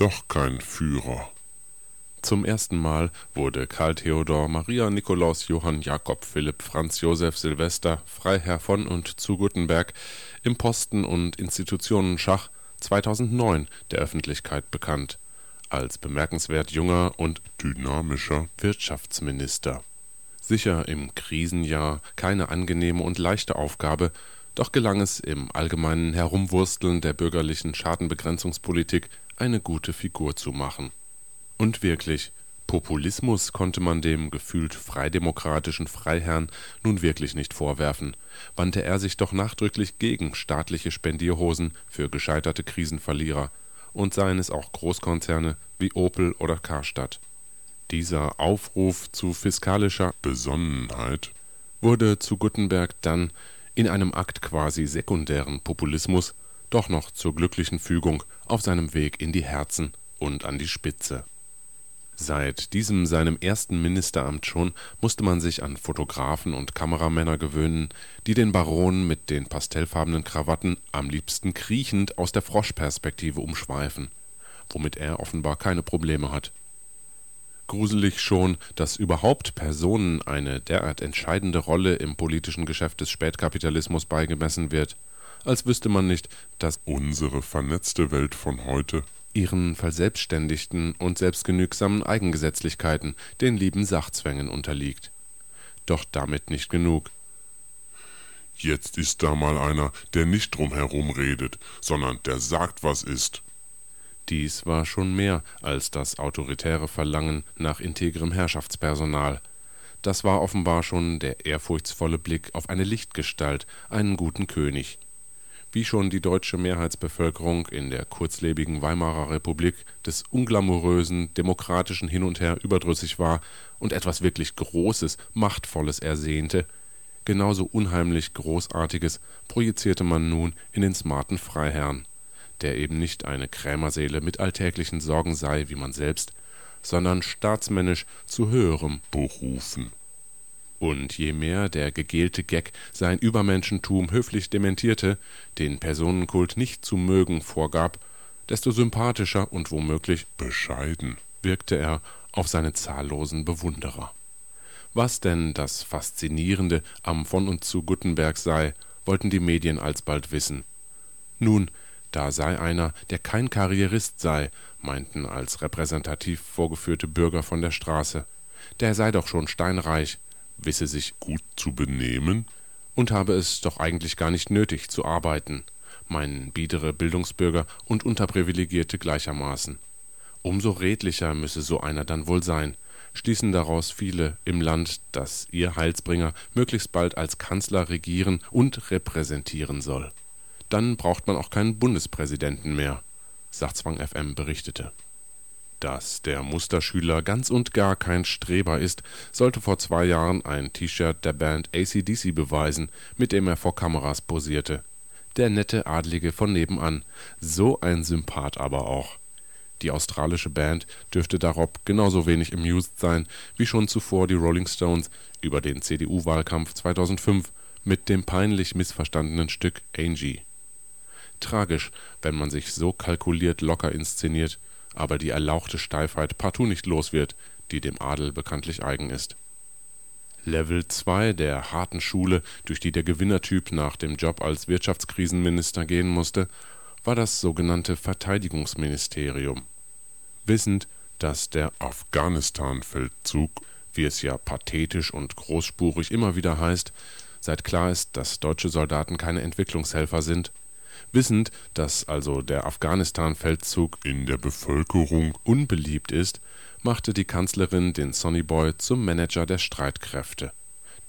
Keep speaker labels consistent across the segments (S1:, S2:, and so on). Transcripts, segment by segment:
S1: doch kein Führer.
S2: Zum ersten Mal wurde Karl Theodor Maria Nikolaus Johann Jakob Philipp Franz Josef Silvester Freiherr von und zu Guttenberg im Posten und Institutionenschach 2009 der Öffentlichkeit bekannt als bemerkenswert junger und
S1: Dynamischer
S2: Wirtschaftsminister. Sicher im Krisenjahr keine angenehme und leichte Aufgabe, doch gelang es im allgemeinen Herumwursteln der bürgerlichen Schadenbegrenzungspolitik eine gute Figur zu machen. Und wirklich, Populismus konnte man dem gefühlt freidemokratischen Freiherrn nun wirklich nicht vorwerfen, wandte er sich doch nachdrücklich gegen staatliche Spendierhosen für gescheiterte Krisenverlierer, und seien es auch Großkonzerne wie Opel oder Karstadt. Dieser Aufruf zu fiskalischer
S1: Besonnenheit
S2: wurde zu Guttenberg dann in einem Akt quasi sekundären Populismus doch noch zur glücklichen Fügung auf seinem Weg in die Herzen und an die Spitze Seit diesem seinem ersten Ministeramt schon musste man sich an Fotografen und Kameramänner gewöhnen, die den Baron mit den pastellfarbenen Krawatten am liebsten kriechend aus der Froschperspektive umschweifen, womit er offenbar keine Probleme hat. Gruselig schon, dass überhaupt Personen eine derart entscheidende Rolle im politischen Geschäft des Spätkapitalismus beigemessen wird, als wüsste man nicht, dass
S1: unsere vernetzte Welt von heute
S2: ihren verselbstständigten und selbstgenügsamen Eigengesetzlichkeiten, den lieben Sachzwängen unterliegt. Doch damit nicht genug.
S1: Jetzt ist da mal einer, der nicht drumherum redet, sondern der sagt, was ist.
S2: Dies war schon mehr als das autoritäre Verlangen nach integrem Herrschaftspersonal. Das war offenbar schon der ehrfurchtsvolle Blick auf eine Lichtgestalt, einen guten König wie schon die deutsche Mehrheitsbevölkerung in der kurzlebigen Weimarer Republik des unglamourösen, demokratischen Hin und Her überdrüssig war und etwas wirklich Großes, Machtvolles ersehnte, genauso unheimlich Großartiges projizierte man nun in den smarten Freiherrn, der eben nicht eine Krämerseele mit alltäglichen Sorgen sei wie man selbst, sondern staatsmännisch zu höherem berufen und je mehr der gegelte Gag sein Übermenschentum höflich dementierte, den Personenkult nicht zu mögen vorgab, desto sympathischer und womöglich
S1: bescheiden
S2: wirkte er auf seine zahllosen Bewunderer. Was denn das Faszinierende am von und zu Guttenberg sei, wollten die Medien alsbald wissen. Nun, da sei einer, der kein Karrierist sei, meinten als repräsentativ vorgeführte Bürger von der Straße. Der sei doch schon steinreich, wisse sich
S1: gut zu benehmen
S2: und habe es doch eigentlich gar nicht nötig zu arbeiten, meinen biedere Bildungsbürger und Unterprivilegierte gleichermaßen. Umso redlicher müsse so einer dann wohl sein, schließen daraus viele im Land, das ihr Heilsbringer möglichst bald als Kanzler regieren und repräsentieren soll. Dann braucht man auch keinen Bundespräsidenten mehr, Sachzwang FM berichtete dass der Musterschüler ganz und gar kein Streber ist, sollte vor zwei Jahren ein T-Shirt der Band AC/DC beweisen, mit dem er vor Kameras posierte. Der nette Adlige von nebenan, so ein Sympath aber auch. Die australische Band dürfte darauf genauso wenig amused sein wie schon zuvor die Rolling Stones über den CDU-Wahlkampf 2005 mit dem peinlich missverstandenen Stück Angie. Tragisch, wenn man sich so kalkuliert locker inszeniert aber die erlauchte Steifheit partout nicht los wird, die dem Adel bekanntlich eigen ist. Level 2 der harten Schule, durch die der Gewinnertyp nach dem Job als Wirtschaftskrisenminister gehen musste, war das sogenannte Verteidigungsministerium. Wissend, dass der Afghanistan-Feldzug, wie es ja pathetisch und großspurig immer wieder heißt, seit klar ist, dass deutsche Soldaten keine Entwicklungshelfer sind, Wissend, dass also der Afghanistan-Feldzug
S1: in der Bevölkerung
S2: unbeliebt ist, machte die Kanzlerin den Sonnyboy zum Manager der Streitkräfte.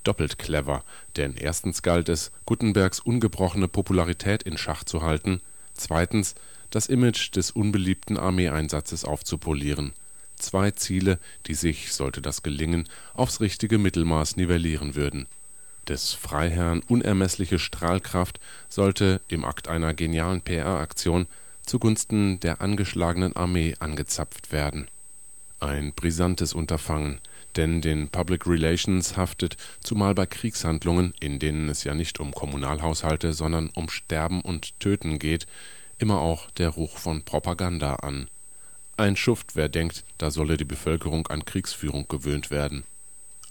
S2: Doppelt clever, denn erstens galt es, Guttenbergs ungebrochene Popularität in Schach zu halten, zweitens das Image des unbeliebten Armeeeinsatzes aufzupolieren. Zwei Ziele, die sich, sollte das gelingen, aufs richtige Mittelmaß nivellieren würden des Freiherrn unermessliche Strahlkraft sollte im Akt einer genialen PR-Aktion zugunsten der angeschlagenen Armee angezapft werden. Ein brisantes Unterfangen, denn den Public Relations haftet, zumal bei Kriegshandlungen, in denen es ja nicht um Kommunalhaushalte, sondern um Sterben und Töten geht, immer auch der Ruch von Propaganda an. Ein Schuft, wer denkt, da solle die Bevölkerung an Kriegsführung gewöhnt werden.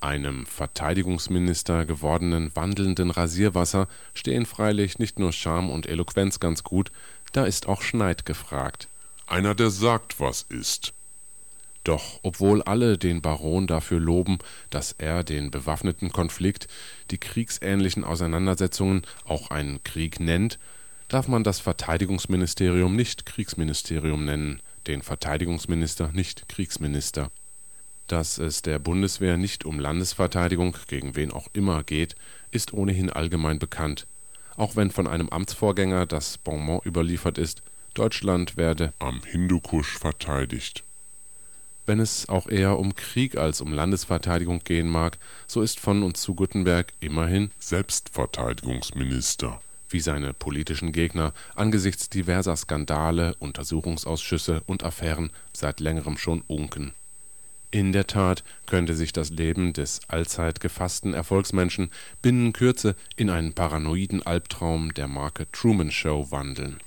S2: Einem Verteidigungsminister gewordenen wandelnden Rasierwasser stehen freilich nicht nur Charme und Eloquenz ganz gut, da ist auch Schneid gefragt.
S1: Einer, der sagt, was ist.
S2: Doch obwohl alle den Baron dafür loben, dass er den bewaffneten Konflikt, die kriegsähnlichen Auseinandersetzungen auch einen Krieg nennt, darf man das Verteidigungsministerium nicht Kriegsministerium nennen, den Verteidigungsminister nicht Kriegsminister. Dass es der Bundeswehr nicht um Landesverteidigung gegen wen auch immer geht, ist ohnehin allgemein bekannt, auch wenn von einem Amtsvorgänger das Bonmot überliefert ist, Deutschland werde
S1: am Hindukusch verteidigt.
S2: Wenn es auch eher um Krieg als um Landesverteidigung gehen mag, so ist von und zu Guttenberg immerhin
S1: Selbstverteidigungsminister.
S2: wie seine politischen Gegner angesichts diverser Skandale, Untersuchungsausschüsse und Affären seit längerem schon unken in der Tat könnte sich das Leben des allzeit gefassten Erfolgsmenschen binnen Kürze in einen paranoiden Albtraum der Marke Truman Show wandeln.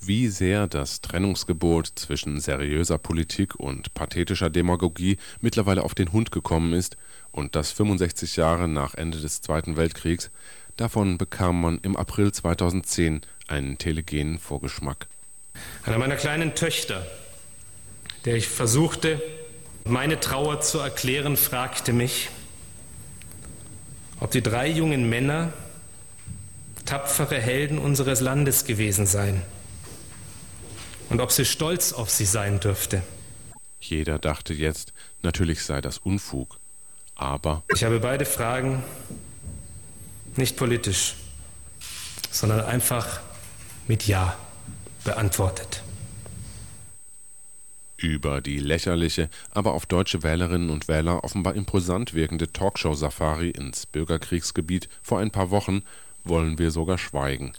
S2: Wie sehr das Trennungsgebot zwischen seriöser Politik und pathetischer Demagogie mittlerweile auf den Hund gekommen ist, und das 65 Jahre nach Ende des Zweiten Weltkriegs, davon bekam man im April 2010 einen telegenen Vorgeschmack.
S3: Einer meiner kleinen Töchter, der ich versuchte, meine Trauer zu erklären, fragte mich, ob die drei jungen Männer tapfere Helden unseres Landes gewesen seien und ob sie stolz auf sie sein dürfte.
S2: Jeder dachte jetzt, natürlich sei das Unfug, aber
S3: ich habe beide Fragen nicht politisch, sondern einfach mit Ja beantwortet.
S2: Über die lächerliche, aber auf deutsche Wählerinnen und Wähler offenbar imposant wirkende Talkshow-Safari ins Bürgerkriegsgebiet vor ein paar Wochen wollen wir sogar schweigen.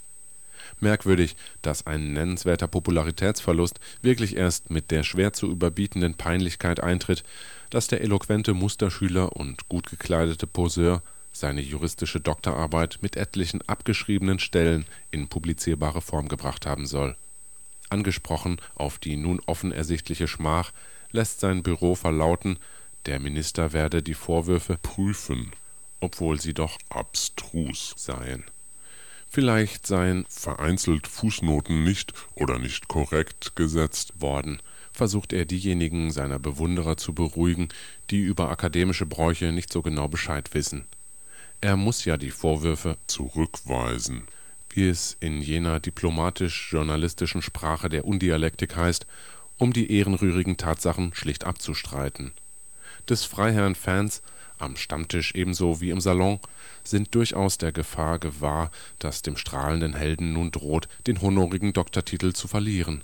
S2: Merkwürdig, dass ein nennenswerter Popularitätsverlust wirklich erst mit der schwer zu überbietenden Peinlichkeit eintritt, dass der eloquente Musterschüler und gut gekleidete Poseur seine juristische Doktorarbeit mit etlichen abgeschriebenen Stellen in publizierbare Form gebracht haben soll Angesprochen auf die nun offen ersichtliche Schmach, lässt sein Büro verlauten, der Minister werde die Vorwürfe prüfen, obwohl sie doch abstrus seien. Vielleicht seien
S1: vereinzelt Fußnoten nicht oder nicht korrekt gesetzt
S2: worden, versucht er diejenigen seiner Bewunderer zu beruhigen, die über akademische Bräuche nicht so genau Bescheid wissen. Er muss ja die Vorwürfe
S1: zurückweisen
S2: wie es in jener diplomatisch-journalistischen Sprache der Undialektik heißt, um die ehrenrührigen Tatsachen schlicht abzustreiten. Des Freiherrn Fans, am Stammtisch ebenso wie im Salon, sind durchaus der Gefahr gewahr, dass dem strahlenden Helden nun droht, den honorigen Doktortitel zu verlieren.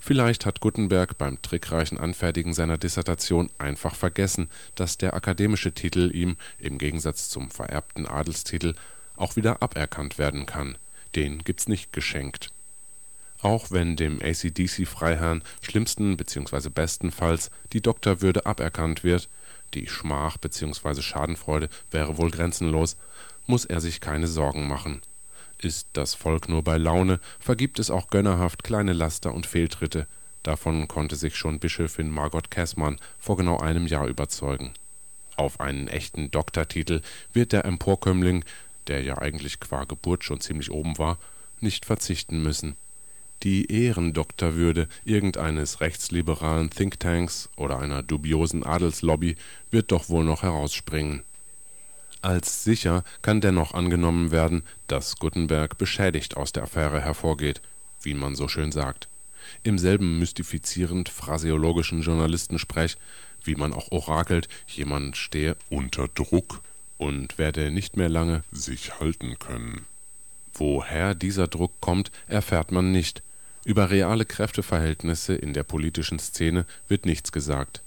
S2: Vielleicht hat Guttenberg beim trickreichen Anfertigen seiner Dissertation einfach vergessen, dass der akademische Titel ihm, im Gegensatz zum vererbten Adelstitel, auch wieder aberkannt werden kann. Den gibt's nicht geschenkt. Auch wenn dem ACDC-Freiherrn schlimmsten bzw. bestenfalls die Doktorwürde aberkannt wird, die Schmach bzw. Schadenfreude wäre wohl grenzenlos, muss er sich keine Sorgen machen. Ist das Volk nur bei Laune, vergibt es auch gönnerhaft kleine Laster und Fehltritte. Davon konnte sich schon Bischöfin Margot Käßmann vor genau einem Jahr überzeugen. Auf einen echten Doktortitel wird der Emporkömmling der ja eigentlich qua Geburt schon ziemlich oben war, nicht verzichten müssen. Die Ehrendoktorwürde irgendeines rechtsliberalen Thinktanks oder einer dubiosen Adelslobby wird doch wohl noch herausspringen. Als sicher kann dennoch angenommen werden, dass Gutenberg beschädigt aus der Affäre hervorgeht, wie man so schön sagt. Im selben mystifizierend phraseologischen Journalistensprech, wie man auch orakelt, jemand stehe
S1: unter Druck
S2: und werde nicht mehr lange
S1: sich halten können.
S2: Woher dieser Druck kommt, erfährt man nicht. Über reale Kräfteverhältnisse in der politischen Szene wird nichts gesagt.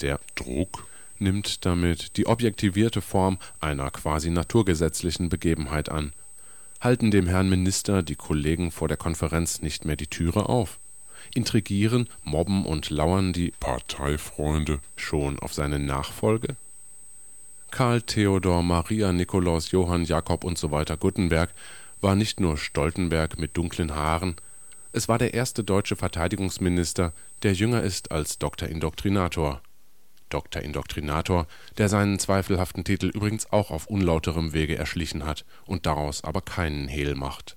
S2: Der
S1: Druck
S2: nimmt damit die objektivierte Form einer quasi naturgesetzlichen Begebenheit an. Halten dem Herrn Minister die Kollegen vor der Konferenz nicht mehr die Türe auf? Intrigieren, mobben und lauern die
S1: Parteifreunde
S2: schon auf seine Nachfolge? Karl Theodor Maria Nikolaus Johann Jakob usw. Guttenberg war nicht nur Stoltenberg mit dunklen Haaren, Es war der erste deutsche Verteidigungsminister, der jünger ist als Dr. Indoktrinator. Dr. Indoktrinator, der seinen zweifelhaften Titel übrigens auch auf unlauterem Wege erschlichen hat und daraus aber keinen Hehl macht